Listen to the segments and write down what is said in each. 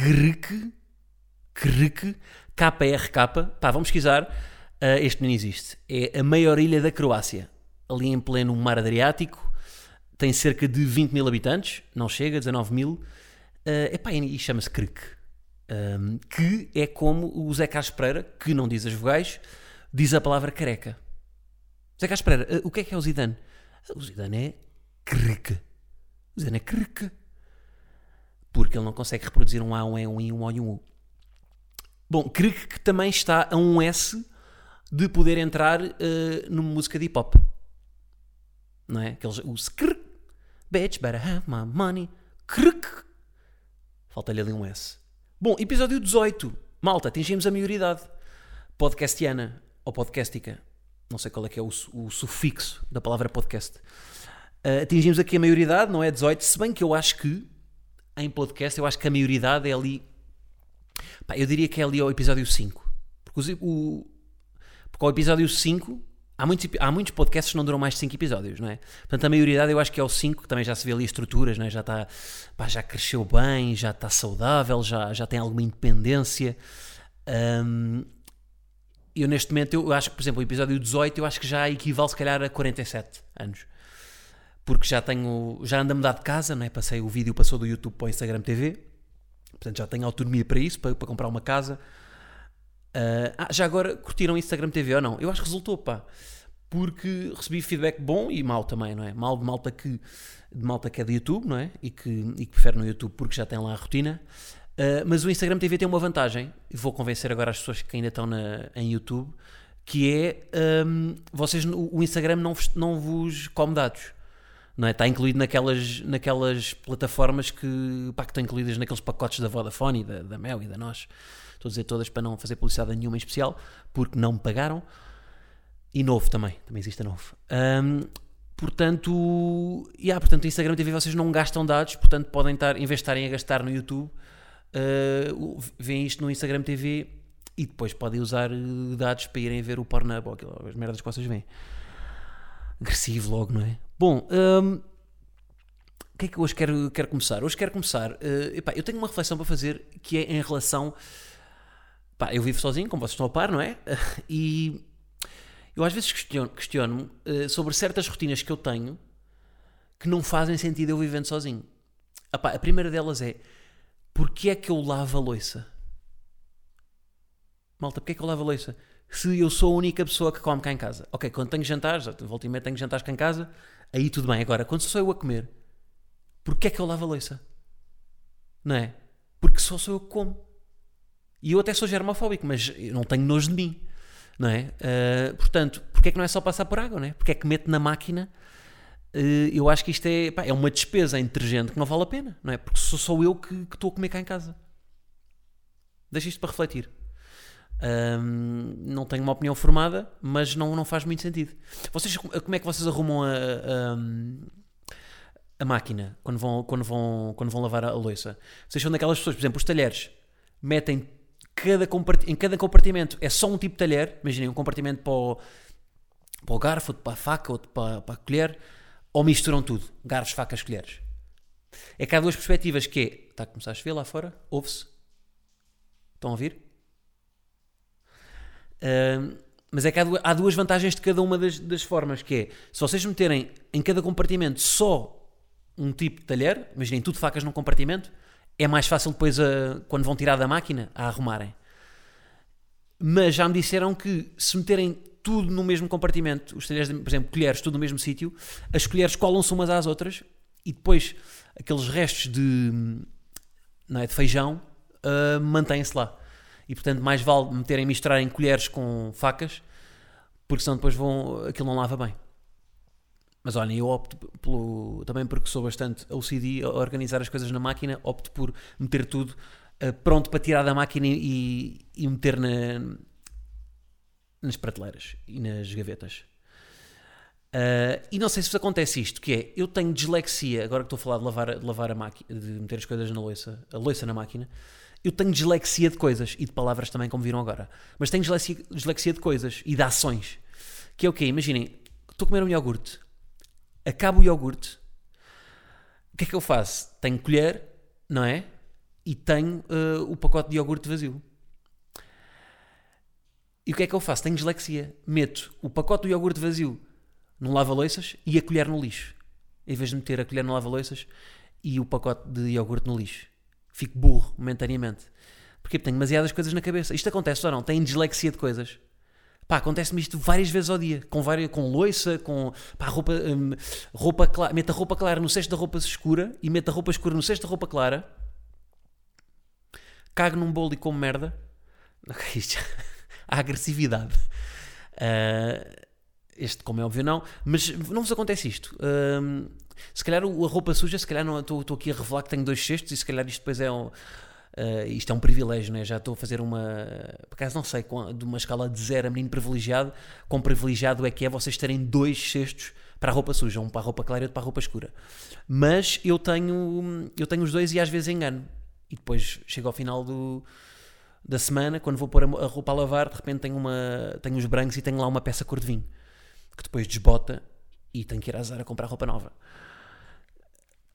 crque, crque, KRK, pá, vamos pesquisar. Uh, este não existe. É a maior ilha da Croácia, ali em pleno mar Adriático. Tem cerca de 20 mil habitantes, não chega, 19 mil. Uh, epá, e chama-se Crque. Um, que é como o Zé Carlos Pereira, que não diz as vogais, diz a palavra careca. Zé Carlos Pereira, uh, o que é que é o Zidane? O Zidane é Crque. O Zidane é Crque porque ele não consegue reproduzir um A, um E, um I, um O e um U. Bom, creio que também está a um S de poder entrar uh, numa música de hip hop. Não é? Aqueles, o skr, bitch, better have my money, krk. Falta-lhe ali um S. Bom, episódio 18. Malta, atingimos a maioridade. Podcastiana ou podcastica. Não sei qual é que é o, o sufixo da palavra podcast. Uh, atingimos aqui a maioridade, não é 18, se bem que eu acho que em podcast, eu acho que a maioridade é ali. Pá, eu diria que é ali ao episódio 5. Porque, o, porque ao episódio 5 há muitos, há muitos podcasts que não duram mais de 5 episódios, não é? Portanto, a maioridade eu acho que é o 5, que também já se vê ali estruturas, não é? já, está, pá, já cresceu bem, já está saudável, já, já tem alguma independência. Um, eu neste momento, eu acho que, por exemplo, o episódio 18 eu acho que já equivale se calhar a 47 anos porque já tenho, já ando a mudar de casa, não é? Passei o vídeo, passou do YouTube para o Instagram TV, portanto já tenho autonomia para isso, para, para comprar uma casa. Uh, ah, já agora curtiram o Instagram TV ou não? Eu acho que resultou, pá, porque recebi feedback bom e mal também, não é? Mal de malta que, de malta que é de YouTube, não é? E que, e que prefere no YouTube porque já tem lá a rotina. Uh, mas o Instagram TV tem uma vantagem, e vou convencer agora as pessoas que ainda estão na, em YouTube, que é um, vocês, o Instagram não vos, não vos come dados não é? Está incluído naquelas, naquelas plataformas que, pá, que estão incluídas naqueles pacotes da Vodafone e da, da Mel e da Nós. Estou a dizer todas para não fazer publicidade nenhuma em especial, porque não me pagaram. E novo também, também existe novo. Um, portanto, yeah, portanto, Instagram TV vocês não gastam dados, portanto podem estar, em vez de estarem a gastar no YouTube, uh, veem isto no Instagram TV e depois podem usar eh, dados para irem ver o Pornhub ou as merdas que vocês veem. Agressivo logo, não é? Bom, um, o que é que hoje quero, quero começar? Hoje quero começar. Uh, epá, eu tenho uma reflexão para fazer que é em relação. Eu vivo sozinho, como vocês estão a par, não é? E eu às vezes questiono-me questiono uh, sobre certas rotinas que eu tenho que não fazem sentido eu vivendo sozinho. Epá, a primeira delas é: porque é que eu lavo a louça? Malta, porque é que eu lavo a louça? Se eu sou a única pessoa que come cá em casa. Ok, quando tenho jantares, volta e meia tenho jantares cá em casa, aí tudo bem. Agora, quando sou eu a comer, porquê é que eu lavo a louça? Não é? Porque só sou eu que como. E eu até sou germofóbico, mas não tenho nojo de mim. Não é? Uh, portanto, porquê é que não é só passar por água? Não é? Porque é que mete na máquina? Uh, eu acho que isto é, pá, é uma despesa em detergente que não vale a pena. Não é? Porque sou só eu que estou a comer cá em casa. Deixa isto para refletir. Um, não tenho uma opinião formada, mas não, não faz muito sentido. Vocês, como é que vocês arrumam a, a, a, máquina quando vão, quando, vão, quando vão lavar a louça? Vocês são daquelas pessoas, por exemplo, os talheres metem cada em cada compartimento é só um tipo de talher. Imaginem um compartimento para o, para o garfo, outro para a faca, outro para, para a colher, ou misturam tudo: garfos, facas, colheres. É que há duas perspectivas que é, está a começar a chover lá fora, ouve-se. Estão a ouvir? Mas é que há duas vantagens de cada uma das, das, formas, que é, se vocês meterem em cada compartimento só um tipo de talher, imaginem tudo facas num compartimento, é mais fácil depois, a, quando vão tirar da máquina, a arrumarem. Mas já me disseram que se meterem tudo no mesmo compartimento, os talheres, por exemplo, colheres, tudo no mesmo sítio, as colheres colam-se umas às outras e depois aqueles restos de, não é, de feijão uh, mantêm-se lá e portanto mais vale meterem misturarem colheres com facas porque senão depois vão, aquilo não lava bem. Mas olhem, eu opto pelo. Também porque sou bastante OCD a organizar as coisas na máquina, opto por meter tudo uh, pronto para tirar da máquina e, e meter na, nas prateleiras e nas gavetas. Uh, e não sei se vos acontece isto, que é, eu tenho dislexia, agora que estou a falar de lavar, de lavar a máquina, de meter as coisas na louça, a louça na máquina, eu tenho dislexia de coisas e de palavras também, como viram agora. Mas tenho dislexia, dislexia de coisas e de ações. Que é o quê? Imaginem, estou a comer um iogurte, acabo o iogurte, o que é que eu faço? Tenho colher, não é? E tenho uh, o pacote de iogurte vazio. E o que é que eu faço? Tenho dislexia. Meto o pacote do iogurte vazio num lava-loiças e a colher no lixo. Em vez de meter a colher no lava-loiças e o pacote de iogurte no lixo. Fico burro momentaneamente. Porque tenho demasiadas coisas na cabeça. Isto acontece ou não? Tenho dislexia de coisas. Pá, acontece-me isto várias vezes ao dia, com, várias, com loiça, com pá, roupa, hum, roupa clara, meto a roupa clara no cesto da roupa escura e meto a roupa escura no cesto da roupa clara, cago num bolo e como merda. Isto, a agressividade. Uh, este, como é óbvio, não. Mas não vos acontece isto. Um, se calhar a roupa suja, se calhar não estou aqui a revelar que tenho dois cestos e se calhar isto depois é um. Uh, isto é um privilégio, né? já estou a fazer uma. Por acaso não sei, de uma escala de zero a menino privilegiado, quão privilegiado é que é vocês terem dois cestos para a roupa suja, um para a roupa clara e outro para a roupa escura. Mas eu tenho, eu tenho os dois e às vezes engano. E depois chego ao final do, da semana, quando vou pôr a, roupa a lavar, de repente tenho, uma, tenho os brancos e tenho lá uma peça cor de vinho que depois desbota e tenho que ir à Zara comprar roupa nova.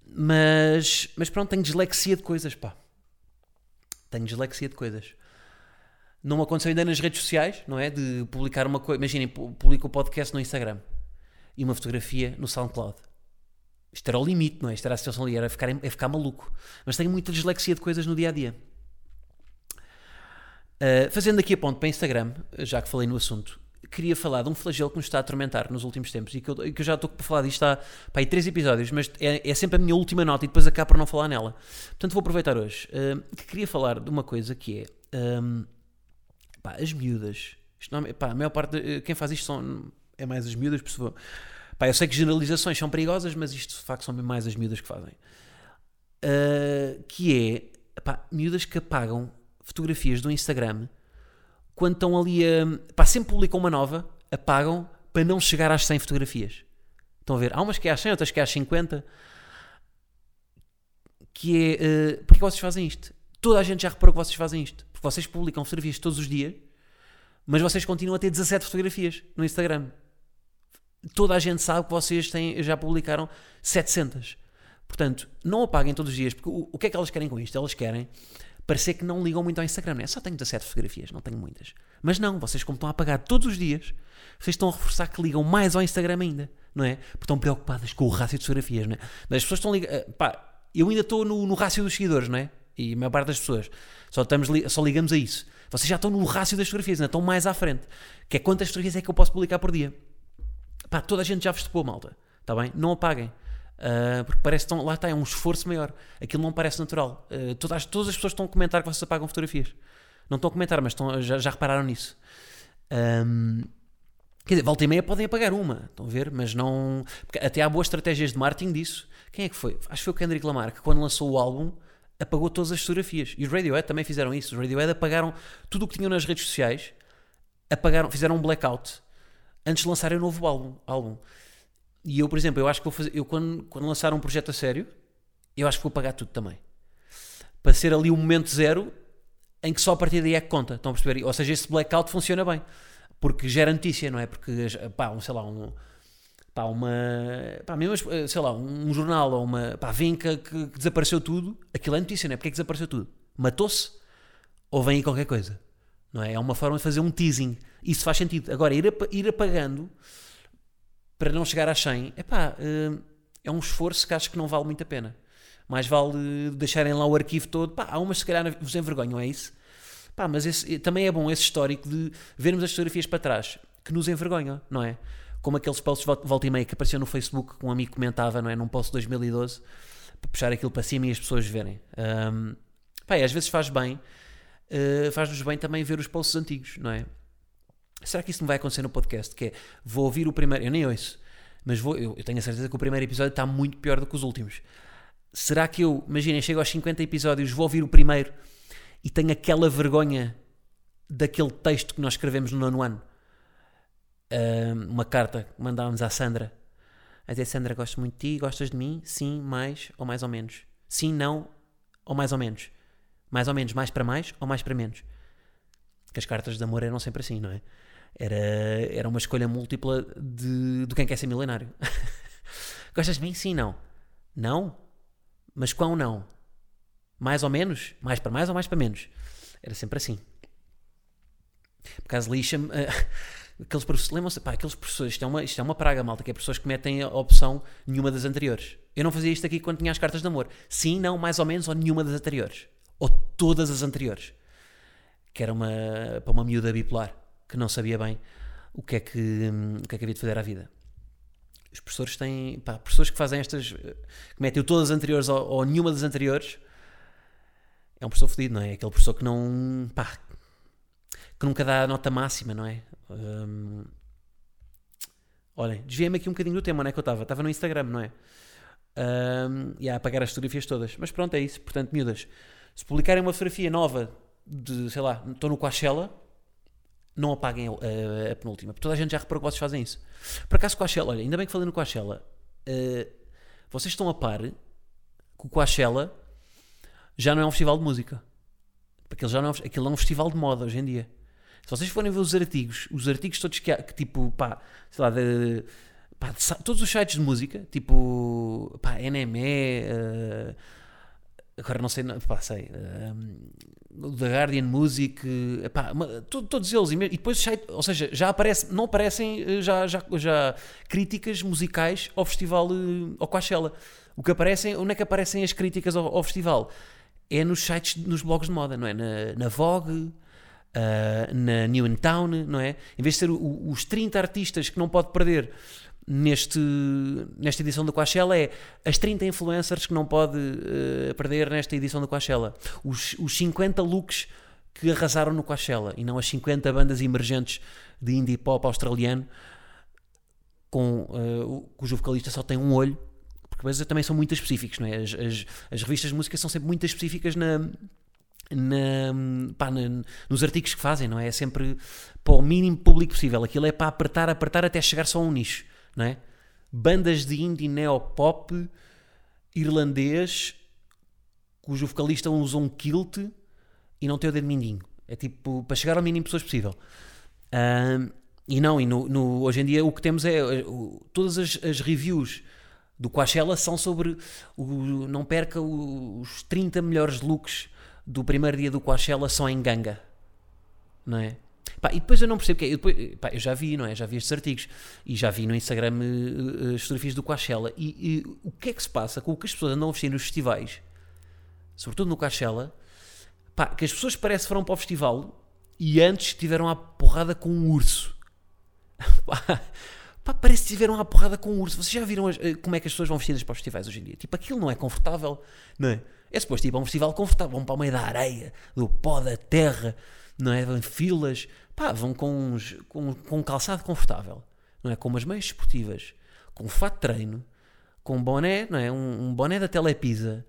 Mas, mas pronto, tenho dislexia de coisas, pá. Tenho dislexia de coisas. Não aconteceu ainda nas redes sociais, não é? De publicar uma coisa. Imaginem, publico o podcast no Instagram e uma fotografia no SoundCloud. Isto era o limite, não é? Isto era a situação ali, era ficar, é ficar maluco. Mas tenho muita dislexia de coisas no dia a dia. Uh, fazendo aqui a ponto para Instagram, já que falei no assunto, queria falar de um flagelo que nos está a atormentar nos últimos tempos e que eu, que eu já estou para falar disto há, pá, aí três episódios, mas é, é, sempre a minha última nota e depois acabo por não falar nela. Portanto, vou aproveitar hoje. Uh, que queria falar de uma coisa que é um, pá, as miúdas. Não, pá, a maior parte, de, quem faz isto são, é mais as miúdas, por Pá, eu sei que generalizações são perigosas, mas isto de facto são mais as miúdas que fazem. Uh, que é pá, miúdas que apagam fotografias do Instagram quando estão ali a. Pá, sempre publicam uma nova, apagam para não chegar às 100 fotografias. Estão a ver? Há umas que é às 100, outras que é às 50. Que é. Uh, porque vocês fazem isto? Toda a gente já reparou que vocês fazem isto. Porque vocês publicam fotografias todos os dias, mas vocês continuam a ter 17 fotografias no Instagram. Toda a gente sabe que vocês têm, já publicaram 700. Portanto, não apaguem todos os dias, porque o, o que é que elas querem com isto? Elas querem parecer que não ligam muito ao Instagram. Né? Só tenho 17 fotografias, não tenho muitas. Mas não, vocês como estão a apagar todos os dias, vocês estão a reforçar que ligam mais ao Instagram ainda, não é? Porque estão preocupadas com o rácio de fotografias, não é? Mas as pessoas estão ligadas... Eh, pá, eu ainda estou no, no rácio dos seguidores, não é? E a maior parte das pessoas. Só, estamos, só ligamos a isso. Vocês já estão no rácio das fotografias, ainda estão mais à frente. Que é quantas fotografias é que eu posso publicar por dia? Pá, toda a gente já vos topou, malta. Está bem? Não apaguem. Uh, porque parece que lá está, é um esforço maior. Aquilo não parece natural. Uh, todas, todas as pessoas estão a comentar que vocês apagam fotografias. Não estão a comentar, mas estão, já, já repararam nisso. Um, quer dizer, volta e meia podem apagar uma, estão a ver? Mas não. até há boas estratégias de marketing disso. Quem é que foi? Acho que foi o Kendrick Lamar que, quando lançou o álbum, apagou todas as fotografias. E os Radiohead também fizeram isso. Os Radiohead apagaram tudo o que tinham nas redes sociais, apagaram, fizeram um blackout antes de lançarem o novo álbum. álbum. E eu, por exemplo, eu acho que vou fazer. Eu, quando, quando lançar um projeto a sério, eu acho que vou pagar tudo também. Para ser ali o momento zero em que só a partir daí é que conta. Estão a perceber? Ou seja, esse blackout funciona bem. Porque gera notícia, não é? Porque, pá, um, sei lá, um. Pá, uma. Pá, mesmo, sei lá, um jornal ou uma. Pá, vem que, que, desapareceu tudo. Aquilo é notícia, não é? Porque é que desapareceu tudo? Matou-se? Ou vem aí qualquer coisa? Não é? É uma forma de fazer um teasing. Isso faz sentido. Agora, ir, ir apagando para não chegar às 100, epá, uh, é um esforço que acho que não vale muito a pena. Mais vale deixarem lá o arquivo todo. Pá, há umas se calhar vos envergonham, é isso? Pá, mas esse, também é bom esse histórico de vermos as fotografias para trás que nos envergonham, não é? Como aqueles posts volta e meia que apareceu no Facebook que um amigo comentava, não é? Num post de 2012 para puxar aquilo para cima e as pessoas verem. Um, pá, às vezes faz bem, uh, faz-nos bem também ver os posts antigos, não é? Será que isso não vai acontecer no podcast? Que é, vou ouvir o primeiro, eu nem ouço, Mas vou, eu, eu tenho a certeza que o primeiro episódio está muito pior do que os últimos. Será que eu, imaginem, chego aos 50 episódios, vou ouvir o primeiro e tenho aquela vergonha daquele texto que nós escrevemos no nono ano? Uh, uma carta que mandávamos à Sandra. A dizer, Sandra, gosto muito de ti, gostas de mim? Sim, mais ou mais ou menos. Sim, não ou mais ou menos. Mais ou menos, mais para mais ou mais para menos. Que as cartas de amor eram sempre assim, não é? Era, era uma escolha múltipla de, de quem quer ser milionário. Gostas de mim? Sim, não. Não? Mas quão não? Mais ou menos? Mais para mais ou mais para menos? Era sempre assim. Por acaso lixa-me. Uh, aqueles professores, lembram-se, pá, aqueles professores, isto é, uma, isto é uma praga, malta, que é pessoas que metem a opção nenhuma das anteriores. Eu não fazia isto aqui quando tinha as cartas de amor. Sim, não, mais ou menos, ou nenhuma das anteriores. Ou todas as anteriores. Que era uma, para uma miúda bipolar, que não sabia bem o que é que, hum, o que, é que havia de fazer à vida. Os professores têm, pá, professores que fazem estas, que metem todas as anteriores ou, ou nenhuma das anteriores, é um professor fedido, não é? Aquele professor que não, pá, que nunca dá a nota máxima, não é? Hum, olhem, desviei-me aqui um bocadinho do tema, não é que eu estava? Estava no Instagram, não é? Um, e a apagar as fotografias todas. Mas pronto, é isso. Portanto, miúdas, se publicarem uma fotografia nova de, sei lá, estou no Coachella, não apaguem a, a, penúltima. Porque toda a gente já reparou que vocês fazem isso. Por acaso, Coachella, olha, ainda bem que falei no Coachella. Uh, vocês estão a par que o Coachella já não é um festival de música. Aquilo já não é, aquilo é um festival de moda hoje em dia. Se vocês forem ver os artigos, os artigos todos que, que tipo, pá, sei lá, de, pá, de, todos os sites de música, tipo, pá, NME, uh, eh, agora não sei, pá, sei, uh, The Guardian Music, pá, todos eles, e depois ou seja, já aparece, não aparecem eh, já, já, já críticas musicais ao festival, ao Coachella. O que aparecem, onde é que aparecem as críticas ao, ao festival? É nos sites, nos blogs de moda, não é? Na, na Vogue, uh, na New in Town, não é? Em vez de ser o, os 30 artistas que não pode perder neste, nesta edição do Coachella, é as 30 influencers que não pode uh, perder nesta edição do Coachella. Os, os 50 looks que arrasaram no Coachella e não as 50 bandas emergentes de indie pop australiano com, uh, cujo vocalista só tem um olho porque depois também são muito específicos, não é? As, as, as revistas de música são sempre muito específicas na, na, pá, na, nos artigos que fazem, não é? É sempre para o mínimo público possível. Aquilo é para apertar, apertar até chegar só a um nicho, não é? Bandas de indie neopop irlandês cujo vocalista usa um kilt e não tem o dedo mindinho. É tipo para chegar ao mínimo de pessoas possível. Um, e não, e no, no, hoje em dia o que temos é todas as, as reviews do Coachella são sobre o, não perca os 30 melhores looks do primeiro dia do Coachella só em ganga, não é? Pá, e depois eu não percebo o que é. Eu, depois, eu já vi, não é? Já vi estes artigos e já vi no Instagram uh, as fotografias do Coachella. E, o que é que se passa com o que as pessoas andam a vestir nos festivais, sobretudo no Coachella, pá, que as pessoas parece foram para o festival e antes tiveram a porrada com um urso. pá, parece que tiveram a porrada com um urso. Vocês já viram as, uh, como é que as pessoas vão vestidas para os festivais hoje em dia? Tipo, aquilo não é confortável, não é? É suposto ir para um festival confortável, vão para o meio da areia, do pó da terra, não é? Vão filas, pá, vão com, uns, com, com um calçado confortável, não é? Com umas meias esportivas, com um fato de treino, com um boné, não é? Um, um boné da Telepisa.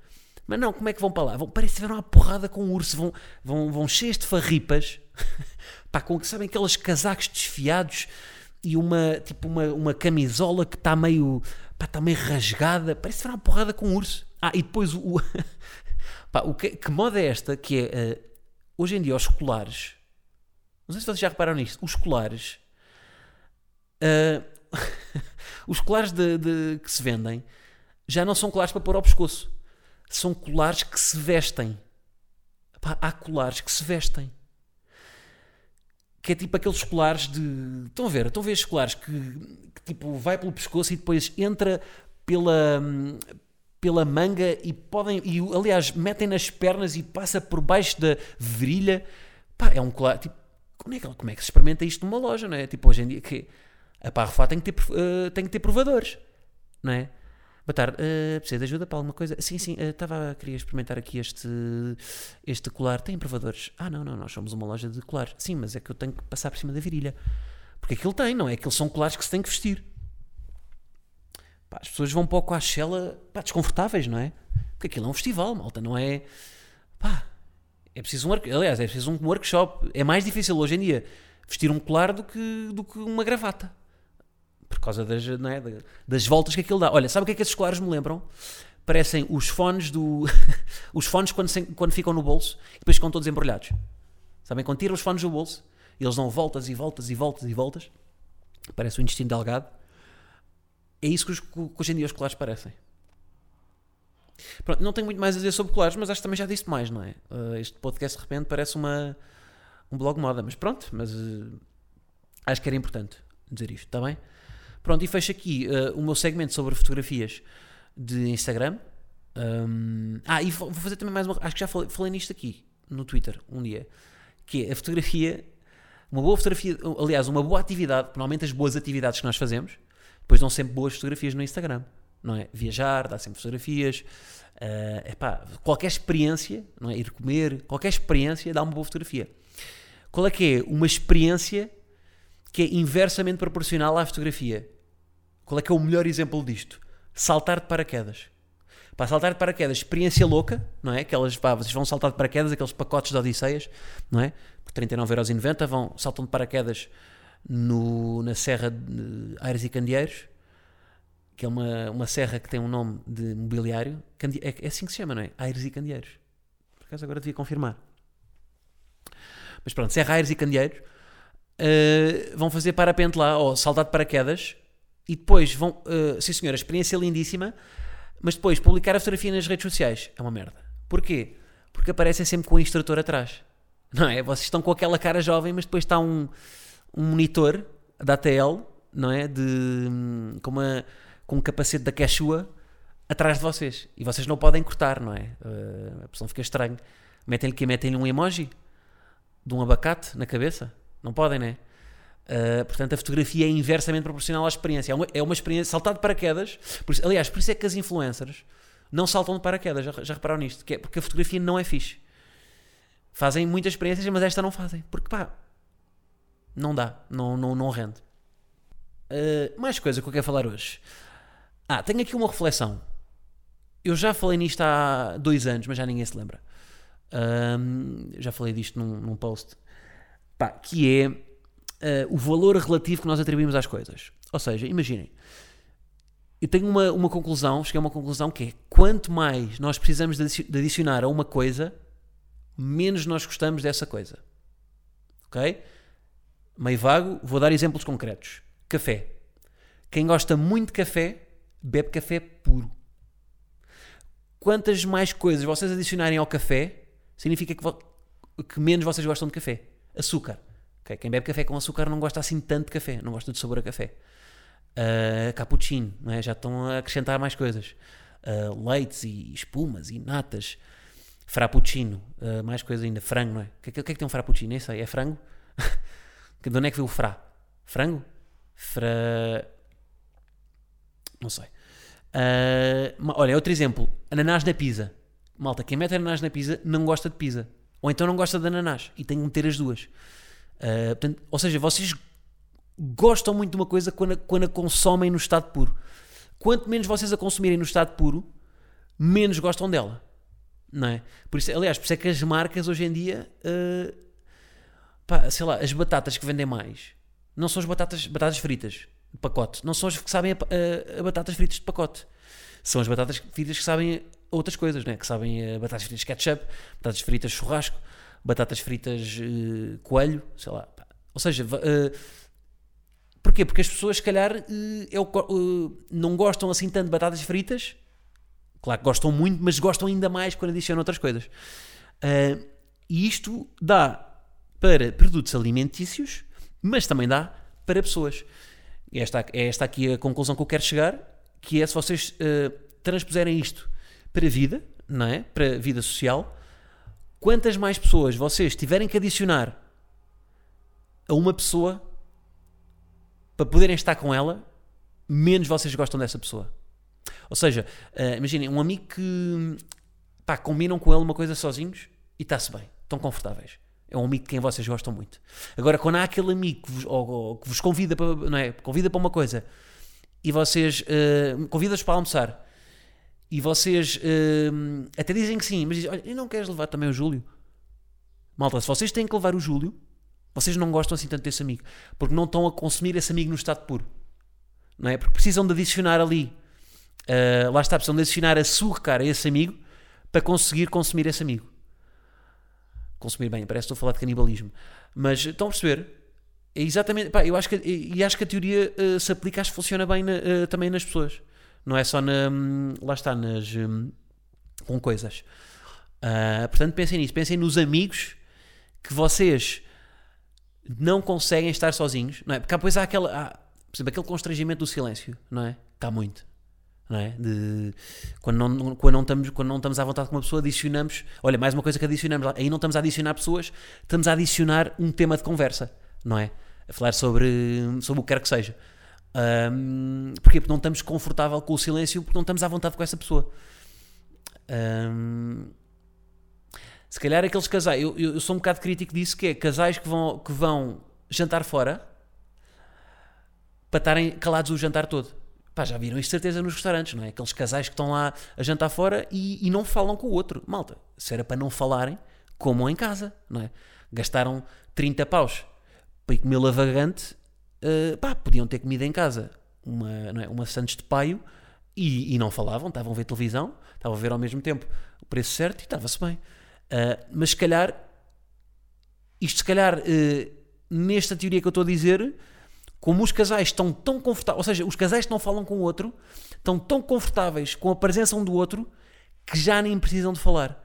Mas não, como é que vão para lá? Vão, parece que tiveram uma porrada com um urso, vão, vão, vão cheios de farripas, pá, com que sabem aqueles casacos desfiados e uma, tipo, uma, uma camisola que está meio, pá, está meio rasgada, parece que tiveram uma porrada com um urso. Ah, e depois o. pá, o que, que moda é esta? Que é. Uh, hoje em dia, os colares. Não sei se vocês já repararam nisto. Os colares. Uh, os colares de, de, que se vendem já não são colares para pôr ao pescoço. São colares que se vestem. Pá, há colares que se vestem. Que é tipo aqueles colares de. Estão a ver? Estão a ver estes colares que, que tipo vai pelo pescoço e depois entra pela, pela manga e podem, e aliás, metem nas pernas e passa por baixo da virilha. Pá, é um colar. Tipo, como é, que, como é que se experimenta isto numa loja, não é? Tipo, hoje em dia, que a Parrofá tem que ter, uh, tem que ter provadores, não é? Boa tarde, uh, precisa de ajuda para alguma coisa? Sim, sim, uh, estava a querer experimentar aqui este, este colar. Tem provadores? Ah, não, não, nós somos uma loja de colar. Sim, mas é que eu tenho que passar por cima da virilha. Porque aquilo tem, não é? Aqueles são colares que se tem que vestir. Pá, as pessoas vão para o Coachella pá, desconfortáveis, não é? Porque aquilo é um festival, malta, não é. Pá, é preciso um. Aliás, é preciso um workshop. É mais difícil hoje em dia vestir um colar do que, do que uma gravata. Por causa das, é, da- das voltas que aquilo dá. Olha, sabe o que é que esses colares me lembram? Parecem os fones do. os fones quando, se- quando ficam no bolso e depois ficam todos embrulhados. Sabem? Quando tiram os fones do bolso e eles dão voltas e voltas e voltas e voltas. Parece o intestino delgado. É isso que, os, que hoje em dia os colares parecem. Pronto, não tenho muito mais a dizer sobre colares, mas acho que também já disse mais, não é? Uh, este podcast de repente parece uma, um blog moda, mas pronto, mas uh, acho que era importante dizer isto, está bem? Pronto, e fecho aqui uh, o meu segmento sobre fotografias de Instagram. Um, ah, e vou vou fazer também mais uma. Acho que já falei, falei nisto aqui no Twitter um dia. Que é a fotografia. Uma boa fotografia. Aliás, uma boa atividade. Normalmente as boas atividades que nós fazemos depois dão sempre boas fotografias no Instagram. Não é? Viajar, dá sempre fotografias. Uh, epá, qualquer experiência, não é? ir comer, qualquer experiência dá uma boa fotografia. Qual é que é uma experiência que é inversamente proporcional à fotografia? Qual é que é o melhor exemplo disto? Saltar de paraquedas. Para saltar de paraquedas, experiência louca, não é? Aquelas, pá, vocês vão saltar de paraquedas, aqueles pacotes de Odisseias, não é? Por 39,90€ vão, saltam de paraquedas no, na Serra de Aires e Candeeiros, que é uma, uma serra que tem um nome de mobiliário. É, é assim que se chama, não é? Aires e Candeeiros. Por acaso agora devia confirmar. Mas pronto, Serra Aires e Candeeiros uh, vão fazer parapente lá, ou saltar de paraquedas, e depois vão, uh, sim senhora, experiência lindíssima, mas depois publicar a fotografia nas redes sociais é uma merda. Porquê? Porque aparecem sempre com o instrutor atrás. Não é? Vocês estão com aquela cara jovem, mas depois está um, um monitor da ATL, não é? De, hum, com, uma, com um capacete da Quechua atrás de vocês. E vocês não podem cortar, não é? Uh, a pessoa fica estranho. Metem-lhe Metem-lhe um emoji de um abacate na cabeça? Não podem, não é? Uh, portanto, a fotografia é inversamente proporcional à experiência. É uma, é uma experiência. Saltar de paraquedas. Por isso- aliás, por isso é que as influencers não saltam de paraquedas. Já, já repararam nisto? Que é porque a fotografia não é fixe. Fazem muitas experiências, mas esta não fazem. Porque pá, não dá. Não, não, não rende. Uh, mais coisa que eu quero falar hoje. Ah, tenho aqui uma reflexão. Eu já falei nisto há dois anos, mas já ninguém se lembra. Um, já falei disto num, num post. Pá, que é uh, o valor relativo que nós atribuímos às coisas. Ou seja, imaginem, eu tenho uma, uma conclusão, cheguei a uma conclusão que é quanto mais nós precisamos de adici- de adicionar a uma coisa, menos nós gostamos dessa coisa. Ok? Meio vago, vou dar exemplos concretos. Café. Quem gosta muito de café, bebe café puro. Quantas mais coisas vocês adicionarem ao café, significa que, vo- que menos vocês gostam de café. Açúcar. Ok? Quem bebe café com açúcar não gosta assim tanto de café, não gosta de sabor a café. Uh, cappuccino, não é? já estão a acrescentar mais coisas. Uh, leites e espumas e natas. Frappuccino, uh, mais coisas ainda. Frango, não é? O que, que- que é que tem um frappuccino? É isso aí? É frango? De onde é que veio o fra? Frango? Fra. Não sei. Uh, olha, outro exemplo: ananás na pizza. Malta, quem mete ananás na pizza não gosta de pizza. Ou então não gosta de ananás e tem que meter as duas. Uh, portanto, ou seja, vocês gostam muito de uma coisa quando a, quando a consomem no estado puro. Quanto menos vocês a consumirem no estado puro, menos gostam dela. Não é? Por isso, aliás, por isso é que as marcas hoje em dia, uh, pá, sei lá, as batatas que vendem mais não são as batatas, batatas fritas pacote, não são as que sabem a, a- a batatas fritas de pacote. São as batatas fritas que sabem outras coisas, né? que sabem a batatas fritas ketchup, batatas fritas churrasco, batatas fritas eh, coelho, sei lá. Ou seja, eh, porquê? Porque as pessoas, se calhar, eh, é o eh, não gostam assim tanto de batatas fritas. Claro que gostam muito, mas gostam ainda mais quando adicionam outras coisas. E isto dá para produtos alimentícios, mas também dá para pessoas. E esta, é esta aqui a conclusão que eu quero chegar, que é se vocês ah, transpuserem isto para a vida, não é? Para a vida social, quantas mais pessoas vocês tiverem que adicionar a uma pessoa para poderem estar com ela, menos vocês gostam dessa pessoa. Ou seja, eh, imaginem, um amigo que pá, combinam com ele uma coisa sozinhos e está-se bem, estão confortáveis. É um amigo de quem vocês gostam muito. Agora, quando há aquele amigo que vos, ou- ou que vos convida, para, não é? convida para uma coisa e vocês uh, convidas para almoçar e vocês uh, até dizem que sim, mas dizem, olha, não queres levar também o Júlio? Malta, se vocês têm que levar o Júlio, vocês não gostam assim tanto desse amigo, porque não estão a consumir esse amigo no estado puro, não é? Porque precisam de adicionar ali, uh, lá está, precisam de adicionar açúcar a esse amigo para conseguir consumir esse amigo. Consumir bem, parece que estou a falar de canibalismo, mas estão a perceber? É exatamente, pá, eu acho que, e acho que a teoria uh, se aplica, acho que funciona bem na, uh, também nas pessoas. Não é só na, hum, lá está, nas, um, com coisas. Uh, portanto, pensem nisso, pensem nos amigos que vocês não conseguem estar sozinhos, não é? Porque depois há aquela, há, por exemplo, aquele constrangimento do silêncio, não é? Cá muito. Não é? De, quando, não, quando, não estamos, quando não estamos à vontade com uma pessoa, adicionamos. Olha, mais uma coisa que adicionamos. Aí não estamos a adicionar pessoas, estamos a adicionar um tema de conversa, não é? a falar sobre, sobre o que quer que seja. Um, porquê? Porque não estamos confortável com o silêncio, porque não estamos à vontade com essa pessoa. Um, se calhar aqueles casais, eu, eu, sou um bocado crítico disso, que é casais que vão, que vão jantar fora para estarem calados o jantar todo. Pá, já viram isto certeza nos restaurantes, não é? Aqueles casais que estão lá a jantar fora e, e não falam com o outro. Malta, se era para não falarem, como em casa, não é? Gastaram 30 paus para ir comer lavagante, uh, pá, podiam ter comida em casa uma, é, uma Santos de Paio e, e, não falavam, estavam a ver televisão, estavam a ver ao mesmo tempo o preço certo e estava-se bem. Uh, mas se calhar, isto se calhar, uh, nesta teoria que eu estou a dizer, como os casais estão tão confortáveis, ou seja, os casais que não falam com o outro, estão tão confortáveis com a presença um do outro que já nem precisam de falar,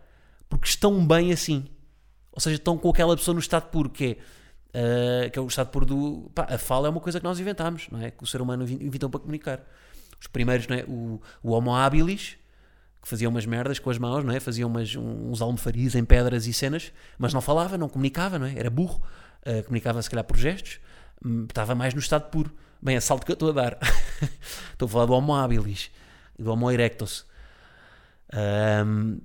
porque estão bem assim. Ou seja, estão com aquela pessoa no estado puro, que é uh, que é o estado puro do. Pá, a fala é uma coisa que nós inventámos, não é? Que o ser humano inventou para comunicar. Os primeiros, não é? O, o Homo habilis, que fazia umas merdas com as mãos, não é? Fazia umas, uns almofarias em pedras e cenas, mas não falava, não comunicava, não é? Era burro, uh, comunicava se calhar por gestos, estava mais no estado puro. Bem, a salto que eu estou a dar. estou a falar do Homo habilis e do Homo erectus. Um,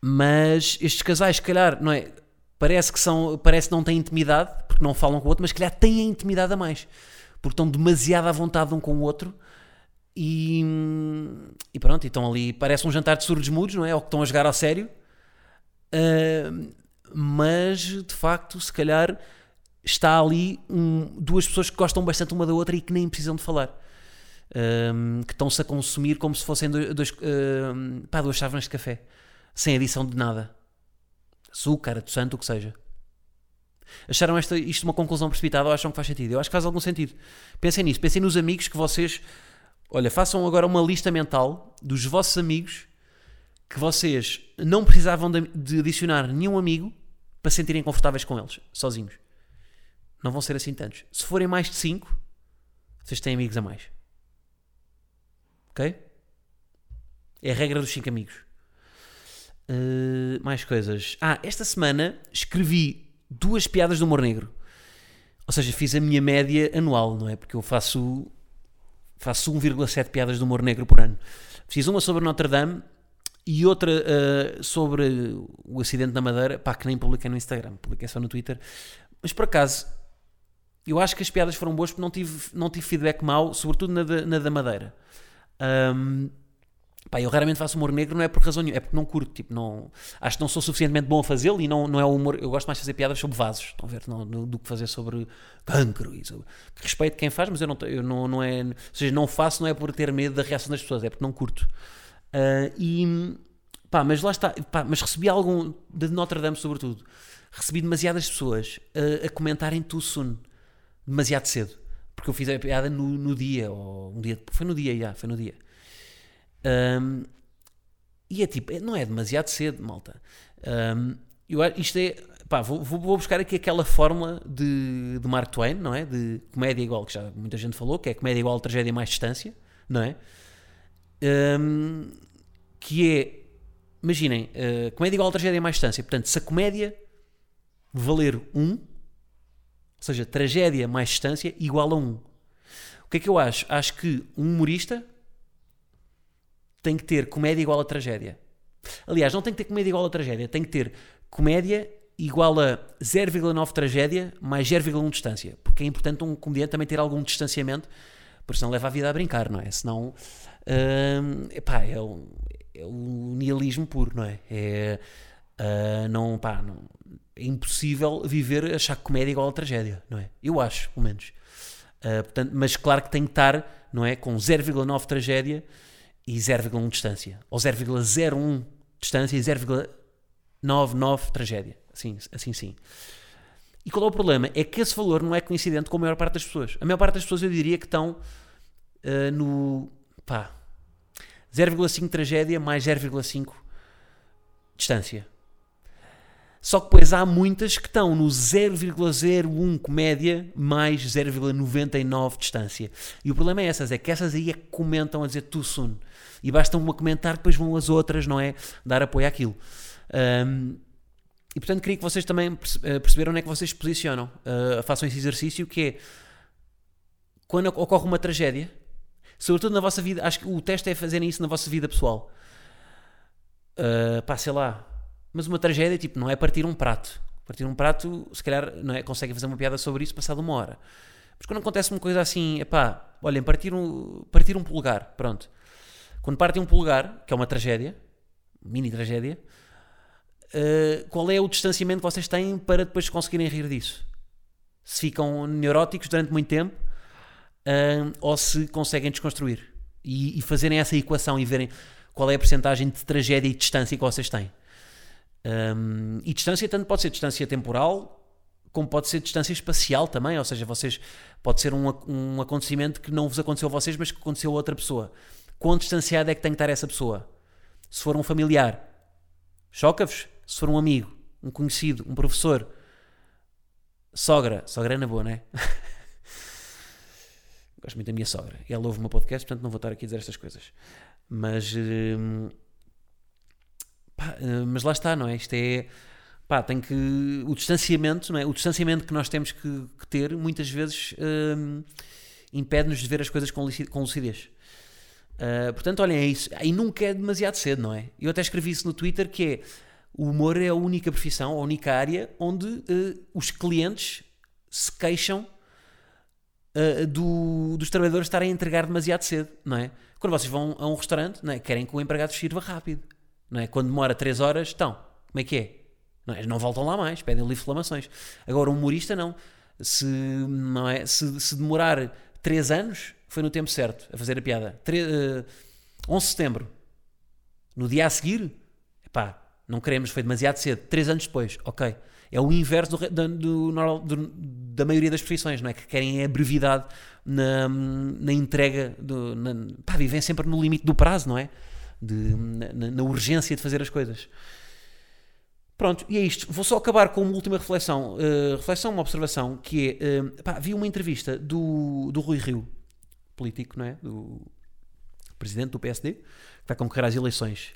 mas estes casais, se calhar, não é? parece que são, parece não têm intimidade, porque não falam com o outro, mas que calhar têm a intimidade a mais, porque estão demasiado à vontade um com o outro e, e pronto, estão ali, parece um jantar de surdos mudos, não é? Ou que estão a jogar ao sério, uh, mas de facto, se calhar está ali um, duas pessoas que gostam bastante uma da outra e que nem precisam de falar. Um, que estão-se a consumir como se fossem dois, dois, pá, duas chávenas de café, sem adição de nada açúcar, adoçante, o que seja. Acharam esta, isto uma conclusão precipitada ou acham que faz sentido? Eu acho que faz algum sentido. Pensem nisso, pensem nos amigos que vocês. Olha, façam agora uma lista mental dos vossos amigos que vocês não precisavam de, de adicionar nenhum amigo para se sentirem confortáveis com eles, sozinhos. Não vão ser assim tantos. Se forem mais de 5, vocês têm amigos a mais. Ok? É a regra dos 5 amigos. Uh, mais coisas. Ah, esta semana escrevi duas piadas de humor negro. Ou seja, fiz a minha média anual, não é? Porque eu faço, faço 1,7 piadas de humor negro por ano. Fiz uma sobre Notre Dame e outra uh, sobre o acidente na Madeira. Pá, que nem publiquei no Instagram, publiquei só no Twitter. Mas por acaso, eu acho que as piadas foram boas porque não tive, não tive feedback mau, sobretudo na, da, na da Madeira. Um, Pá, eu raramente faço humor negro, não é por razão nenhuma, é porque não curto, tipo, não, acho que não sou suficientemente bom a fazê-lo e não, não é o humor, eu gosto mais de fazer piadas sobre vasos, estão a ver, não, do que fazer sobre cancro e sobre, respeito quem faz, mas eu não, eu não, não é, ou seja, não faço não é por ter medo da reação das pessoas, é porque não curto. Uh, e, pá, mas lá está, pá, mas recebi algum, de Notre Dame sobretudo, recebi demasiadas pessoas a, a comentarem too soon, demasiado cedo, porque eu fiz a piada no, no dia, ou um dia, foi no dia, já, foi no dia. Um, e é tipo, é, não é demasiado cedo, malta. Um, eu, isto é. Pá, vou, vou, buscar aqui aquela fórmula de, de Mark Twain, não é? De comédia igual, que já muita gente falou, que é comédia igual tragédia mais distância, não é? Um, que é, imaginem, uh, comédia igual tragédia mais distância. Portanto, se a comédia valer 1, um, ou seja, tragédia mais distância igual a 1. Um. O que é que eu acho? Acho que um humorista tem que ter comédia igual a tragédia. Aliás, não tem que ter comédia igual a tragédia, tem que ter comédia igual a 0,9 tragédia mais 0,1 distância. Porque é importante um comediante também ter algum distanciamento Porque senão leva a vida a brincar, não é? Senão, hum, epá, é, o, é o nihilismo puro, não é? É, ah, não, pá, não, é impossível viver, achar comédia é igual a tragédia, não é? Eu acho, pelo menos. Ah, portanto, mas claro que tem que estar, não é? Com 0,9 tragédia e 0,1 distância. Ou 0,01 distância e 0,99 tragédia. Assim, assim sim. E qual é o problema? É que esse valor não é coincidente com a maior parte das pessoas. A maior parte das pessoas eu diria que estão uh, no pá, 0,5 tragédia mais 0,5 distância. Só que depois há muitas que estão no 0,01 comédia mais 0,99 distância. E o problema é essas, é que essas aí é que comentam a dizer too soon. E basta uma comentar, depois vão as outras, não é? Dar apoio àquilo. Um, e portanto queria que vocês também eh, perceberam onde é que vocês se posicionam. Uh, façam esse exercício que é quando ocorre uma tragédia, sobretudo na vossa vida, acho que o teste é fazerem isso na vossa vida pessoal. Uh, pá, sei lá. Mas uma tragédia, tipo, não é partir um prato. Partir um prato, se calhar, não é, conseguem fazer uma piada sobre isso passado uma hora. Mas quando acontece uma coisa assim, é pá, olhem, partir um, partir um polegar, pronto. Quando partem um polegar, que é uma tragédia, mini tragédia, uh, qual é o distanciamento que vocês têm para depois conseguirem rir disso? Se ficam neuróticos durante muito tempo uh, ou se conseguem desconstruir e, e, fazerem essa equação e verem qual é a porcentagem de tragédia e distância que vocês têm. Um, e distância tanto pode ser distância temporal como pode ser distância espacial também, ou seja, vocês pode ser um, um acontecimento que não vos aconteceu a vocês, mas que aconteceu a outra pessoa. Quão distanciada é que tem que estar essa pessoa? Se for um familiar, choca-vos? se for um amigo, um conhecido, um professor, sogra, sogra é na boa, não é? Gosto muito da minha sogra. Ela ouve o meu podcast, portanto não vou estar aqui a dizer estas coisas. Mas, hum, pá, hum, mas lá está, não é? Isto é. Pá, tem que. O distanciamento, não é? O distanciamento que nós temos que, que ter muitas vezes hum, impede-nos de ver as coisas com, com lucidez. Uh, portanto, olhem, é isso. E nunca é demasiado cedo, não é? Eu até escrevi isso no Twitter que é o humor é a única profissão, a única área onde uh, os clientes se queixam uh, do, dos trabalhadores estarem a entregar demasiado cedo, não é? Quando vocês vão a um restaurante, não é? querem que o empregado sirva rápido, não é? Quando demora 3 horas, estão, como é que é? Não, é? não voltam lá mais, pedem livre reclamações. Agora, um humorista não. Se, não é? se, se demorar 3 anos, foi no tempo certo a fazer a piada. 3, uh, 11 de setembro, no dia a seguir, pá, não queremos, foi demasiado cedo. Três anos depois, ok. É o inverso do, do, do, da maioria das profissões, não é? Que querem a brevidade na, na entrega, do, na, pá, vivem sempre no limite do prazo, não é? De, na, na, urgência de fazer as coisas. Pronto, e é isto. Vou só acabar com uma última reflexão. Uh, reflexão, uma observação, que é, uh, pá, vi uma entrevista do, do Rui Rio, político, não é? Do presidente do PSD, que vai concorrer às eleições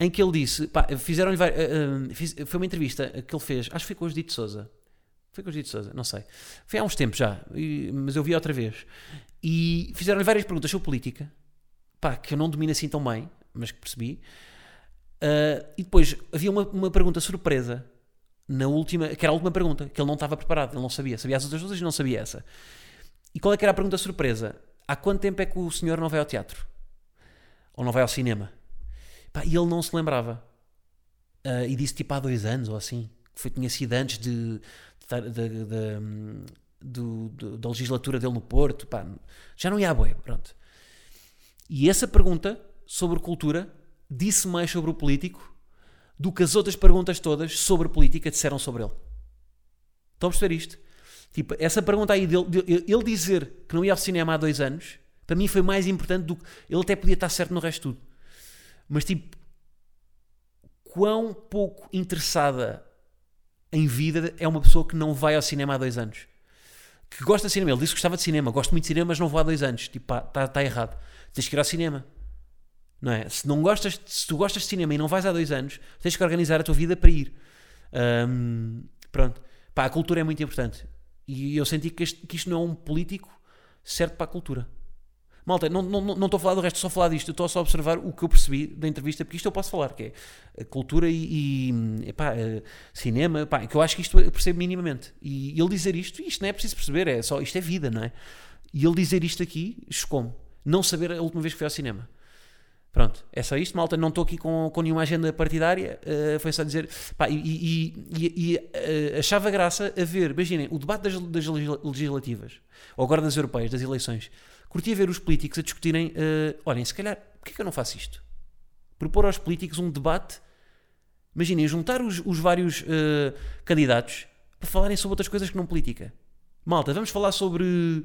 em que ele disse, fizeram-lhe uh, uh, foi uma entrevista que ele fez, acho que foi com o Dito Souza. Foi com o Dito Souza, não sei. Foi há uns tempos já, e, mas eu vi outra vez. E fizeram-lhe várias perguntas sobre política, pá, que eu não domino assim tão bem, mas que percebi. Uh, e depois havia uma, uma pergunta surpresa na última, que era a última pergunta, que ele não estava preparado, ele não sabia. Sabia as outras duas e não sabia essa. E qual é que era a pergunta surpresa? Há quanto tempo é que o senhor não vai ao teatro? Ou não vai ao cinema? Pá, e ele não se lembrava. Uh, e disse tipo há dois anos ou assim. Foi, tinha sido antes de, de, de, de da legislatura dele no Porto. Pá, já não ia à boia, pronto. E essa pergunta sobre cultura disse mais sobre o político do que as outras perguntas todas sobre política disseram sobre ele. Estão a perceber isto? Tipo, essa pergunta aí dele, ele dizer que não ia ao cinema há dois anos, para mim foi mais importante do que. Ele até podia estar certo no resto de tudo. Mas tipo, quão pouco interessada em vida é uma pessoa que não vai ao cinema há dois anos. Que gosta de cinema. Ele disse que gostava de cinema. Gosto muito de cinema, mas não vou há dois anos. Tipo, está tá errado. Tens que ir ao cinema. Não é? Se, não gostas, se tu gostas de cinema e não vais há dois anos, tens que organizar a tua vida para ir. Um, pronto. Pá, a cultura é muito importante. E eu senti que, este, que isto não é um político certo para a cultura. Malta, não, não, não estou a falar do resto, só a falar disto. Estou só a observar o que eu percebi da entrevista, porque isto eu posso falar, que é cultura e, e epá, eh, cinema, epá, que eu acho que isto eu percebo minimamente. E ele dizer isto, isto não é preciso perceber, é só, isto é vida, não é? E ele dizer isto aqui chocou-me. Não saber a última vez que fui ao cinema. Pronto, é só isto, malta. Não estou aqui com, com nenhuma agenda partidária. Uh, foi só dizer. Pá, e, e, e, e uh, achava graça a ver, imaginem, o debate das, das, legislativas, ou agora das europeias, das eleições. Curtia ver os políticos a discutirem. Uh, olhem, se calhar, porquê que eu não faço isto? Propor aos políticos um debate. Imaginem, juntar os, os vários candidatos para falarem sobre outras coisas que não política. Malta, vamos falar sobre.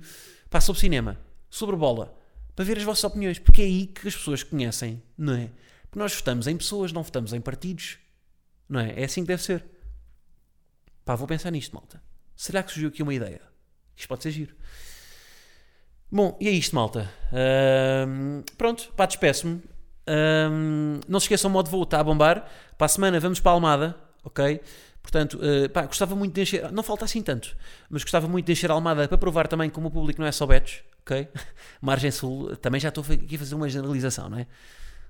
Pá, sobre cinema, sobre bola para ver as vossas opiniões, porque é aí que as pessoas conhecem, não é? Porque nós votamos em pessoas, não votamos em partidos, não é? É assim que deve ser. Pá, vou pensar nisto, malta. Será que surgiu aqui uma ideia? Isto pode ser giro. Bom, e é isto, malta. Um, pronto, pá, despeço-me. Um, não se esqueçam, o modo voo está a bombar. Para a semana vamos para a Almada, ok? Portanto, uh, pá, gostava muito de encher, não falta assim tanto, mas gostava muito de encher a Almada para provar também como o público não é só betos, ok? Margem Sul, também já estou aqui a fazer uma generalização, não é?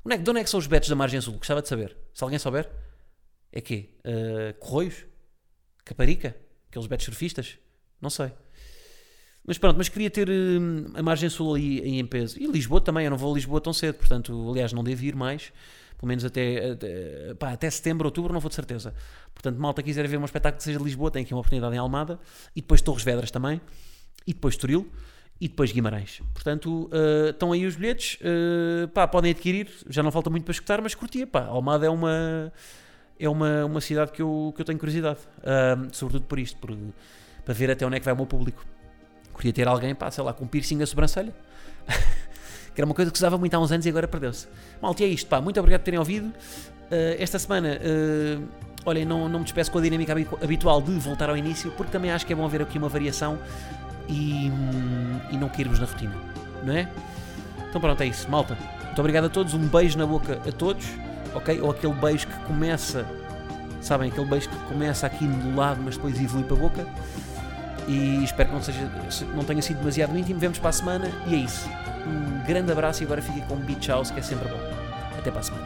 Onde é, de onde é que são os betos da Margem Sul? Gostava de saber. Se alguém souber, é quê? Uh, Corroios? Caparica? Aqueles betos surfistas? Não sei. Mas pronto, mas queria ter uh, a Margem Sul aí em peso. E Lisboa também, eu não vou a Lisboa tão cedo, portanto, aliás, não devo ir mais. Pelo menos até, até, pá, até setembro, outubro, não vou de certeza. Portanto, malta quiser ver um espetáculo que seja de Lisboa, tem aqui uma oportunidade em Almada. E depois Torres Vedras também. E depois Toril e depois Guimarães. Portanto, uh, estão aí os bilhetes, uh, pá, podem adquirir, já não falta muito para escutar, mas curtia, pá, Almada é uma é uma, uma cidade que eu, que eu tenho curiosidade, uh, sobretudo por isto, por, para ver até onde é que vai o meu público. Curtia ter alguém, pá, sei lá, com piercing na sobrancelha. que era uma coisa que usava muito há uns anos e agora perdeu-se. Malte, é isto, pá, muito obrigado por terem ouvido. esta semana, olhem, não, não me despeço com a dinâmica habitual de voltar ao início, porque também acho que é bom ver aqui uma variação e, e não cairmos na rotina, não é? Então pronto, é isso, malta. Muito obrigado a todos, um beijo na boca a todos, ok? Ou aquele beijo que começa, sabem, aquele beijo que começa aqui no lado, mas depois evolui para a boca. E espero que não, seja, não tenha sido demasiado íntimo. Vemos para a semana e é isso. Um grande abraço e agora fiquem com Beach House, que é sempre bom. Até para a semana.